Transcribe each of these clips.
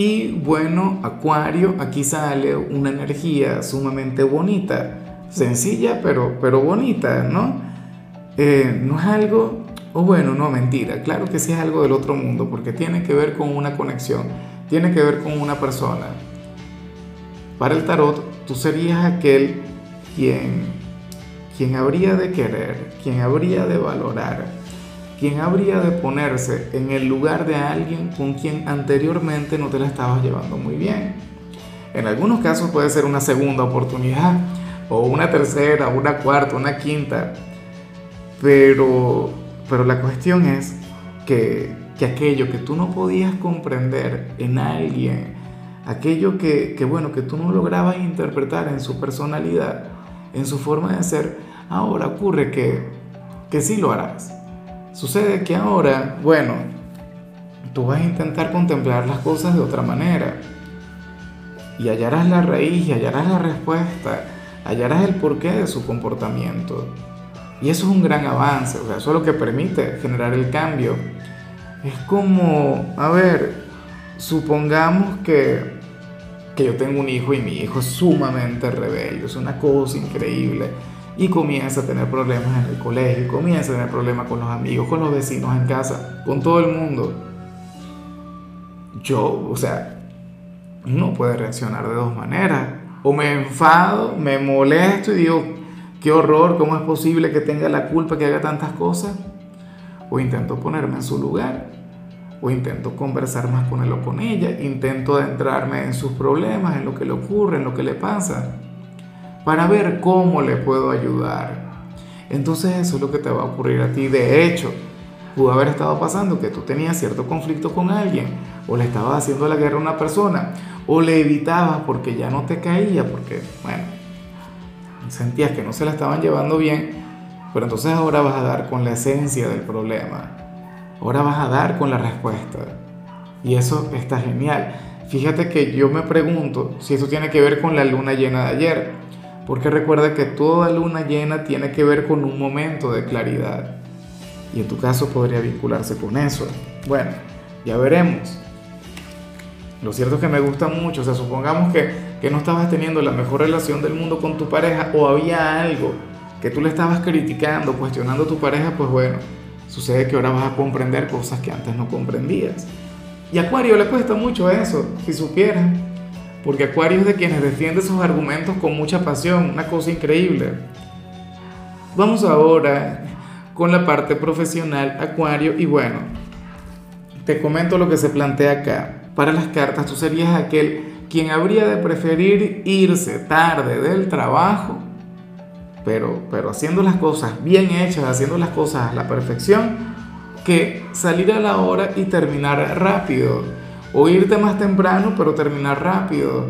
Y bueno, Acuario, aquí sale una energía sumamente bonita, sencilla pero, pero bonita, ¿no? Eh, no es algo, o bueno, no, mentira, claro que sí es algo del otro mundo, porque tiene que ver con una conexión, tiene que ver con una persona. Para el tarot, tú serías aquel quien, quien habría de querer, quien habría de valorar, ¿Quién habría de ponerse en el lugar de alguien con quien anteriormente no te la estabas llevando muy bien. En algunos casos puede ser una segunda oportunidad, o una tercera, una cuarta, una quinta, pero, pero la cuestión es que, que aquello que tú no podías comprender en alguien, aquello que, que, bueno, que tú no lograbas interpretar en su personalidad, en su forma de ser, ahora ocurre que, que sí lo harás Sucede que ahora, bueno, tú vas a intentar contemplar las cosas de otra manera y hallarás la raíz y hallarás la respuesta, hallarás el porqué de su comportamiento. Y eso es un gran avance, o sea, eso es lo que permite generar el cambio. Es como, a ver, supongamos que, que yo tengo un hijo y mi hijo es sumamente rebelde, es una cosa increíble y comienza a tener problemas en el colegio, comienza a tener problemas con los amigos, con los vecinos en casa, con todo el mundo. Yo, o sea, no puede reaccionar de dos maneras. O me enfado, me molesto y digo, qué horror, ¿cómo es posible que tenga la culpa que haga tantas cosas? O intento ponerme en su lugar, o intento conversar más con él o con ella, intento adentrarme en sus problemas, en lo que le ocurre, en lo que le pasa para ver cómo le puedo ayudar. Entonces eso es lo que te va a ocurrir a ti. De hecho, pudo haber estado pasando que tú tenías cierto conflicto con alguien, o le estabas haciendo la guerra a una persona, o le evitabas porque ya no te caía, porque, bueno, sentías que no se la estaban llevando bien, pero entonces ahora vas a dar con la esencia del problema, ahora vas a dar con la respuesta. Y eso está genial. Fíjate que yo me pregunto si eso tiene que ver con la luna llena de ayer porque recuerda que toda luna llena tiene que ver con un momento de claridad. Y en tu caso podría vincularse con eso. Bueno, ya veremos. Lo cierto es que me gusta mucho. O sea, supongamos que, que no estabas teniendo la mejor relación del mundo con tu pareja o había algo que tú le estabas criticando, cuestionando a tu pareja, pues bueno, sucede que ahora vas a comprender cosas que antes no comprendías. Y a Acuario le cuesta mucho eso, si supieras porque Acuario es de quienes defiende sus argumentos con mucha pasión, una cosa increíble. Vamos ahora con la parte profesional, Acuario, y bueno, te comento lo que se plantea acá. Para las cartas, tú serías aquel quien habría de preferir irse tarde del trabajo, pero, pero haciendo las cosas bien hechas, haciendo las cosas a la perfección, que salir a la hora y terminar rápido o irte más temprano pero terminar rápido.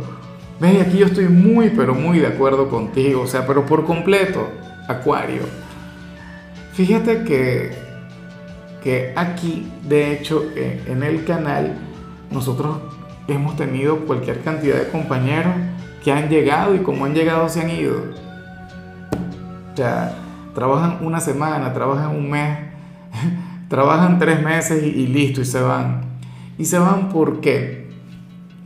¿Ves? Aquí yo estoy muy pero muy de acuerdo contigo, o sea, pero por completo, Acuario. Fíjate que, que aquí, de hecho, eh, en el canal, nosotros hemos tenido cualquier cantidad de compañeros que han llegado y como han llegado se han ido. O sea, trabajan una semana, trabajan un mes, trabajan tres meses y listo y se van. Y se van porque,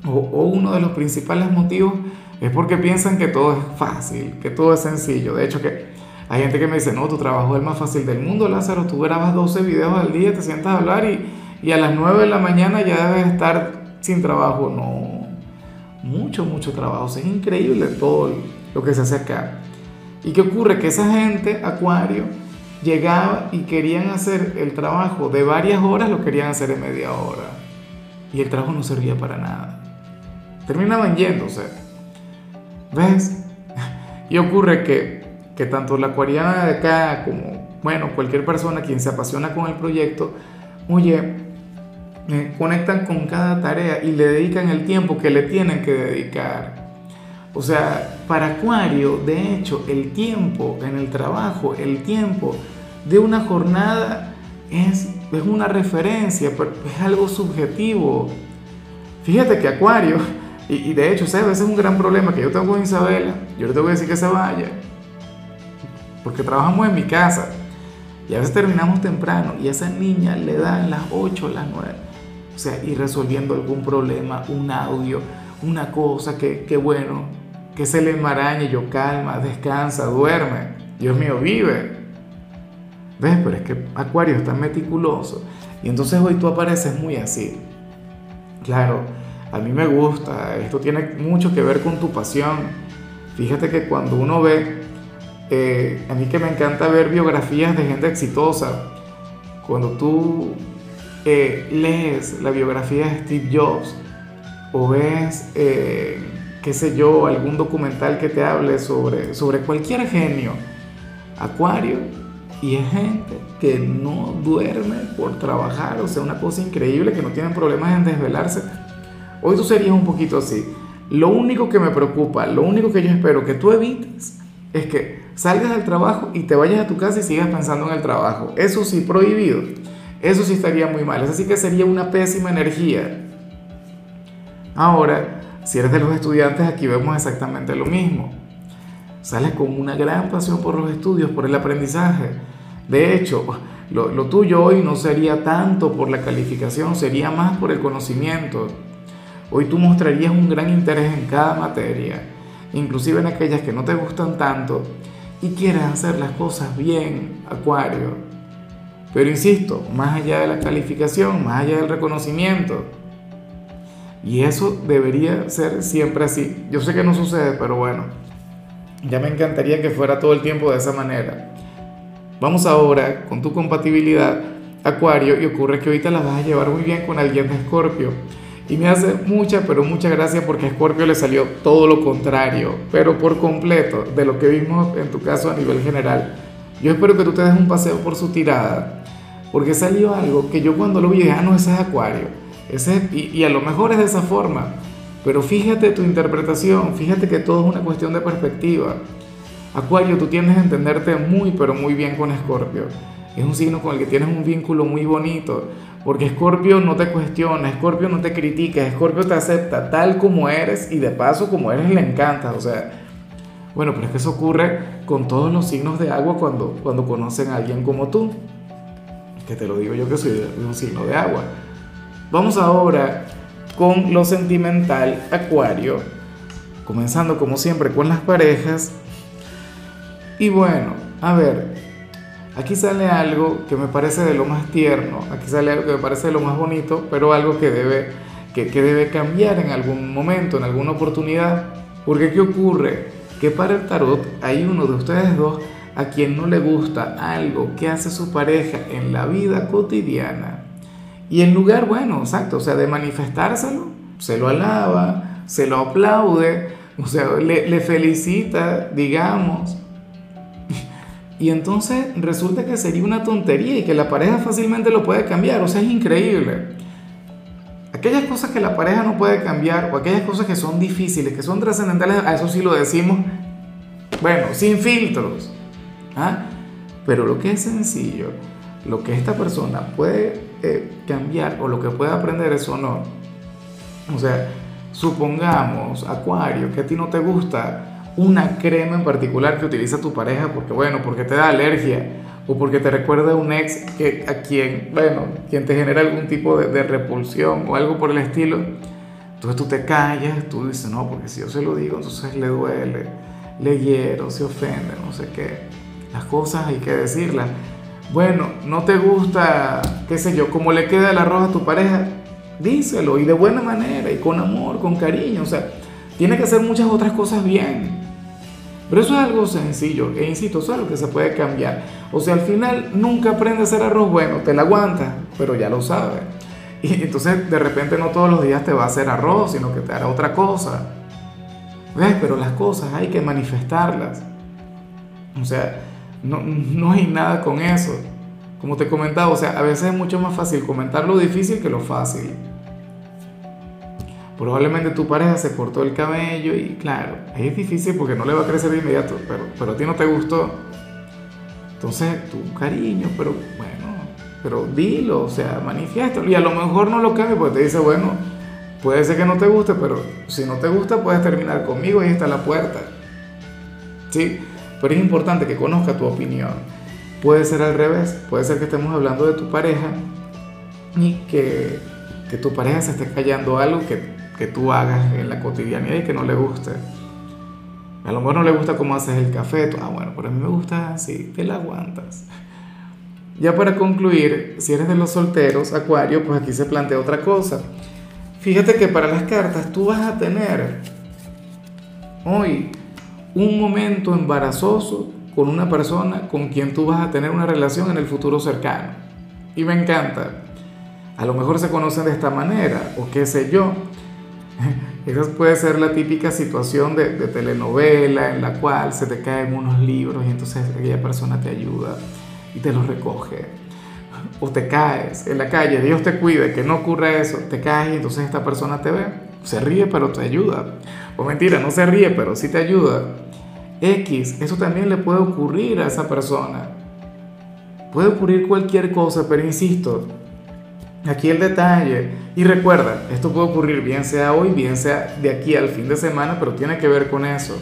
o, uno de los principales motivos es porque piensan que todo es fácil, que todo es sencillo. De hecho, que hay gente que me dice, no, tu trabajo es el más fácil del mundo, Lázaro, tú grabas 12 videos al día, te sientas a hablar y, y a las 9 de la mañana ya debes estar sin trabajo. No, mucho, mucho trabajo. es increíble todo lo que se hace acá. ¿Y qué ocurre? Que esa gente, Acuario, llegaba y querían hacer el trabajo de varias horas, lo querían hacer en media hora y el trabajo no servía para nada. Terminaban yéndose. ¿Ves? Y ocurre que, que tanto la acuariana de acá como, bueno, cualquier persona quien se apasiona con el proyecto, oye, conectan con cada tarea y le dedican el tiempo que le tienen que dedicar. O sea, para Acuario, de hecho, el tiempo en el trabajo, el tiempo de una jornada es, es una referencia, es algo subjetivo. Fíjate que Acuario, y, de hecho, ¿sabes? Ese es un gran problema que yo tengo con Isabela, yo le tengo que decir que se vaya, porque trabajamos en mi casa y a veces terminamos temprano y a esa niña le dan las 8, las 9, o sea, y resolviendo algún problema, un audio, una cosa que, que bueno, que se le enmarañe, yo calma, descansa, duerme, Dios mío, vive. ¿Ves? Pero es que Acuario es tan meticuloso y entonces hoy tú apareces muy así. Claro, a mí me gusta, esto tiene mucho que ver con tu pasión. Fíjate que cuando uno ve, eh, a mí que me encanta ver biografías de gente exitosa, cuando tú eh, lees la biografía de Steve Jobs o ves, eh, qué sé yo, algún documental que te hable sobre, sobre cualquier genio, Acuario, y es gente que no duerme por trabajar, o sea, una cosa increíble, que no tienen problemas en desvelarse. Hoy tú serías un poquito así. Lo único que me preocupa, lo único que yo espero que tú evites es que salgas del trabajo y te vayas a tu casa y sigas pensando en el trabajo. Eso sí, prohibido. Eso sí estaría muy mal. Eso sí que sería una pésima energía. Ahora, si eres de los estudiantes, aquí vemos exactamente lo mismo. Sales con una gran pasión por los estudios, por el aprendizaje. De hecho, lo, tuyo hoy no sería tanto por la calificación, sería más por el conocimiento. Hoy tú mostrarías un gran interés en cada materia, inclusive en aquellas que no te gustan tanto y quieres hacer las cosas bien, Acuario. Pero insisto, más allá de la calificación, más allá del reconocimiento, y eso debería ser siempre así. Yo sé que no sucede, pero bueno, ya me encantaría que fuera todo el tiempo de esa manera. Vamos ahora con tu compatibilidad, Acuario, y ocurre que ahorita la vas a llevar muy bien con alguien de Escorpio. Y me hace mucha, pero mucha gracia porque a Escorpio le salió todo lo contrario, pero por completo, de lo que vimos en tu caso a nivel general. Yo espero que tú te des un paseo por su tirada, porque salió algo que yo cuando lo vi dije, ah, no, ese es Acuario y, a lo mejor es de esa forma, pero fíjate tu interpretación, fíjate que todo es una cuestión de perspectiva. Acuario, tú tienes a entenderte muy, pero muy bien con Escorpio. Es un signo con el que tienes un vínculo muy bonito, porque Escorpio no te cuestiona, Escorpio no te critica, Escorpio te acepta tal como eres y de paso como eres le encanta. O sea, bueno, pero es que eso ocurre con todos los signos de agua cuando, cuando conocen a alguien como tú. Que te lo digo yo que soy un signo de agua. Vamos ahora con lo sentimental, Acuario, comenzando como siempre con las parejas. Y bueno, a ver, aquí sale algo que me parece de lo más tierno, aquí sale algo que me parece de lo más bonito, pero algo que debe, que, debe cambiar en algún momento, en alguna oportunidad. Porque ¿qué ocurre? Que para el tarot hay uno de ustedes dos a quien no le gusta algo que hace su pareja en la vida cotidiana y en lugar, bueno, exacto, o sea, de manifestárselo, se lo alaba, se lo aplaude, o sea, le, felicita, digamos. Y entonces resulta que sería una tontería y que la pareja fácilmente lo puede cambiar, o sea, es increíble. Aquellas cosas que la pareja no puede cambiar o aquellas cosas que son difíciles, que son trascendentales, a eso sí lo decimos, bueno, sin filtros. ¿ah? Pero lo que es sencillo, lo que esta persona puede eh, cambiar o lo que puede aprender es no. O sea, supongamos, Acuario, que a ti no te gusta una crema en particular que utiliza tu pareja porque, bueno, porque te da alergia o porque te recuerda a un ex que, a quien, bueno, quien te genera algún tipo de, de repulsión o algo por el estilo. Entonces tú te callas, tú dices, no, porque si yo se lo digo, entonces le duele, le hiero, se ofende, no sé qué. Las cosas hay que decirlas. Bueno, no te gusta, qué sé yo, cómo le queda el arroz a tu pareja, díselo y de buena manera y con amor, con cariño. O sea, tiene que hacer muchas otras cosas bien. Pero eso es algo sencillo, e insisto, eso es algo que se puede cambiar. O sea, al final nunca aprende a hacer arroz bueno, te la aguanta, pero ya lo sabe. Y entonces de repente no todos los días te va a hacer arroz, sino que te hará otra cosa. ¿Ves? Pero las cosas hay que manifestarlas. O sea, no, no hay nada con eso. Como te comentaba, o sea, a veces es mucho más fácil comentar lo difícil que lo fácil. Probablemente tu pareja se cortó el cabello y claro, es difícil porque no le va a crecer de inmediato, pero, pero a ti no te gustó. Entonces, tu cariño, pero bueno, pero dilo, o sea, manifiéstalo. Y a lo mejor no lo cambie porque te dice, bueno, puede ser que no te guste, pero si no te gusta puedes terminar conmigo ahí está la puerta. ¿Sí? Pero es importante que conozca tu opinión. Puede ser al revés, puede ser que estemos hablando de tu pareja y que, que tu pareja se esté callando algo que que tú hagas en la cotidianidad y que no le guste. A lo mejor no le gusta cómo haces el café, ah bueno, pero a mí me gusta así, te la aguantas. Ya para concluir, si eres de los solteros, Acuario, pues aquí se plantea otra cosa. Fíjate que para las cartas tú vas a tener hoy un momento embarazoso con una persona con quien tú vas a tener una relación en el futuro cercano. Y me encanta. A lo mejor se conocen de esta manera, o qué sé yo. Esa puede ser la típica situación de, telenovela en la cual se te caen unos libros y entonces aquella persona te ayuda y te los recoge. O te caes en la calle, Dios te cuide, que no ocurra eso, te caes y entonces esta persona te ve, se ríe pero te ayuda. O mentira, no se ríe pero sí te ayuda. X, eso también le puede ocurrir a esa persona. Puede ocurrir cualquier cosa, pero insisto, Aquí el detalle. Y recuerda, esto puede ocurrir bien sea hoy, bien sea de aquí al fin de semana, pero tiene que ver con eso.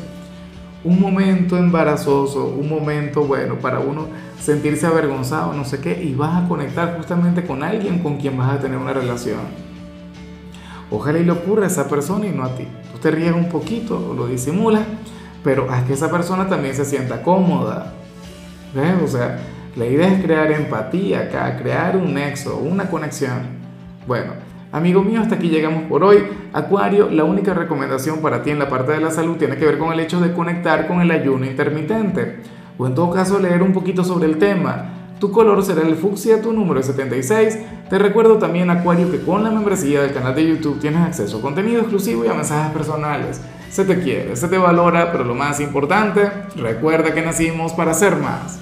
Un momento embarazoso, un momento bueno para uno sentirse avergonzado, no sé qué, y vas a conectar justamente con alguien con quien vas a tener una relación. Ojalá y le ocurra a esa persona y no a ti. Tú te ríes un poquito lo disimulas, pero haz que esa persona también se sienta cómoda. ¿Ves? O sea, la idea es crear empatía acá, crear un nexo, una conexión. Bueno, amigo mío, hasta aquí llegamos por hoy. Acuario, la única recomendación para ti en la parte de la salud tiene que ver con el hecho de conectar con el ayuno intermitente. O en todo caso leer un poquito sobre el tema. Tu color será el fucsia, tu número es 76. Te recuerdo también, Acuario, que con la membresía del canal de YouTube tienes acceso a contenido exclusivo y a mensajes personales. Se te quiere, se te valora, pero lo más importante, recuerda que nacimos para ser más.